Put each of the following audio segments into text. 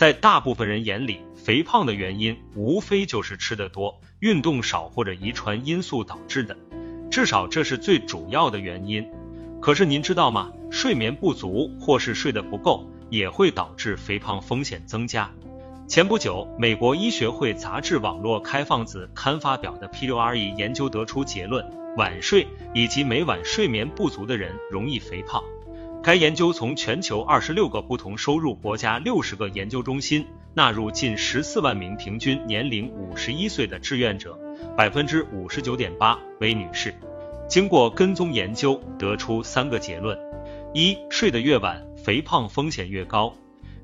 在大部分人眼里，肥胖的原因无非就是吃的多、运动少或者遗传因素导致的，至少这是最主要的原因。可是您知道吗？睡眠不足或是睡得不够，也会导致肥胖风险增加。前不久，美国医学会杂志网络开放子刊发表的 P6RE 研究得出结论：晚睡以及每晚睡眠不足的人容易肥胖。该研究从全球二十六个不同收入国家六十个研究中心纳入近十四万名平均年龄五十一岁的志愿者，百分之五十九点八为女士。经过跟踪研究，得出三个结论：一、睡得越晚，肥胖风险越高。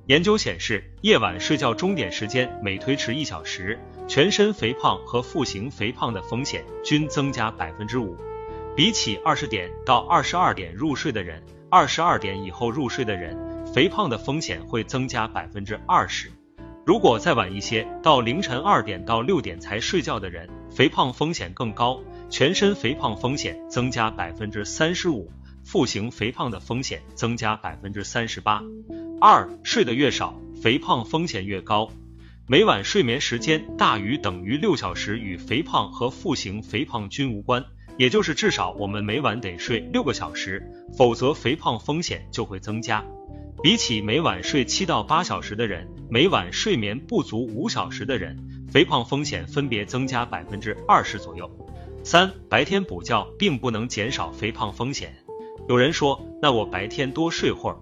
研究显示，夜晚睡觉终点时间每推迟一小时，全身肥胖和腹型肥胖的风险均增加百分之五。比起二十点到二十二点入睡的人，二十二点以后入睡的人，肥胖的风险会增加百分之二十。如果再晚一些，到凌晨二点到六点才睡觉的人，肥胖风险更高，全身肥胖风险增加百分之三十五，腹型肥胖的风险增加百分之三十八。二睡得越少，肥胖风险越高。每晚睡眠时间大于等于六小时与肥胖和腹型肥胖均无关，也就是至少我们每晚得睡六个小时，否则肥胖风险就会增加。比起每晚睡七到八小时的人，每晚睡眠不足五小时的人，肥胖风险分别增加百分之二十左右。三白天补觉并不能减少肥胖风险。有人说，那我白天多睡会儿，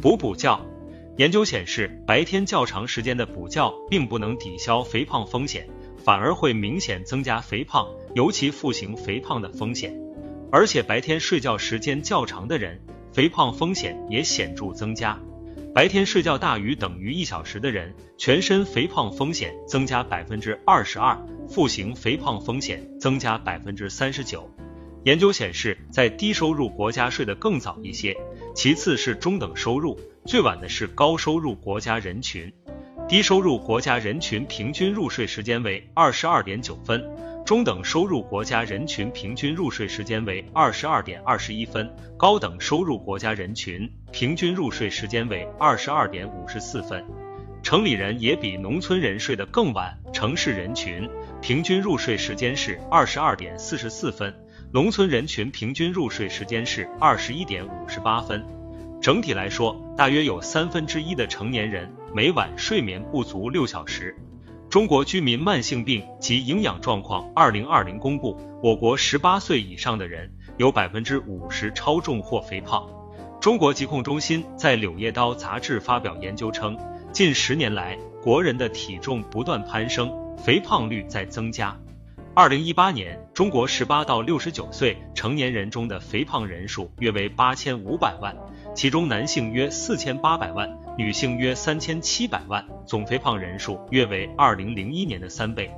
补补觉。研究显示，白天较长时间的补觉并不能抵消肥胖风险，反而会明显增加肥胖，尤其腹型肥胖的风险。而且白天睡觉时间较长的人，肥胖风险也显著增加。白天睡觉大于等于一小时的人，全身肥胖风险增加百分之二十二，腹型肥胖风险增加百分之三十九。研究显示，在低收入国家睡得更早一些，其次是中等收入。最晚的是高收入国家人群，低收入国家人群平均入睡时间为二十二点九分，中等收入国家人群平均入睡时间为二十二点二十一分，高等收入国家人群平均入睡时间为二十二点五十四分。城里人也比农村人睡得更晚，城市人群平均入睡时间是二十二点四十四分，农村人群平均入睡时间是二十一点五十八分。整体来说，大约有三分之一的成年人每晚睡眠不足六小时。中国居民慢性病及营养状况二零二零公布，我国十八岁以上的人有百分之五十超重或肥胖。中国疾控中心在《柳叶刀》杂志发表研究称，近十年来，国人的体重不断攀升，肥胖率在增加。二零一八年，中国十八到六十九岁成年人中的肥胖人数约为八千五百万。其中男性约四千八百万，女性约三千七百万，总肥胖人数约为二零零一年的三倍。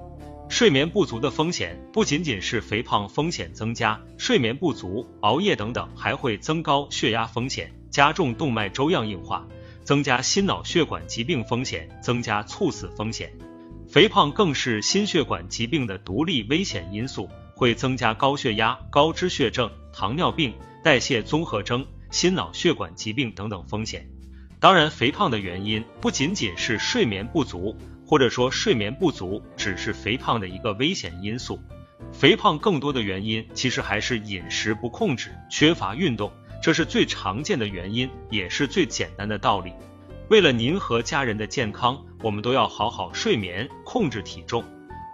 睡眠不足的风险不仅仅是肥胖风险增加，睡眠不足、熬夜等等还会增高血压风险，加重动脉粥样硬化，增加心脑血管疾病风险，增加猝死风险。肥胖更是心血管疾病的独立危险因素，会增加高血压、高脂血症、糖尿病、代谢综合征。心脑血管疾病等等风险。当然，肥胖的原因不仅仅是睡眠不足，或者说睡眠不足只是肥胖的一个危险因素。肥胖更多的原因其实还是饮食不控制、缺乏运动，这是最常见的原因，也是最简单的道理。为了您和家人的健康，我们都要好好睡眠，控制体重。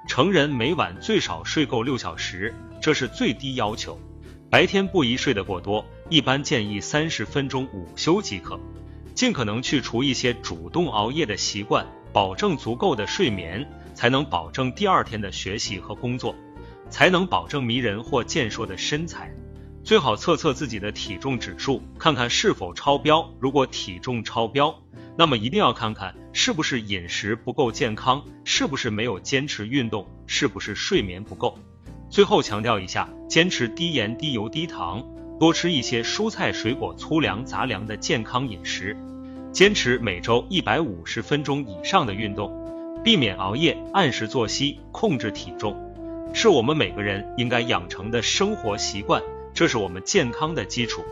成人每晚最少睡够六小时，这是最低要求。白天不宜睡得过多。一般建议三十分钟午休即可，尽可能去除一些主动熬夜的习惯，保证足够的睡眠，才能保证第二天的学习和工作，才能保证迷人或健硕的身材。最好测测自己的体重指数，看看是否超标。如果体重超标，那么一定要看看是不是饮食不够健康，是不是没有坚持运动，是不是睡眠不够。最后强调一下，坚持低盐、低油、低糖。多吃一些蔬菜水果、粗粮杂粮的健康饮食，坚持每周一百五十分钟以上的运动，避免熬夜，按时作息，控制体重，是我们每个人应该养成的生活习惯，这是我们健康的基础。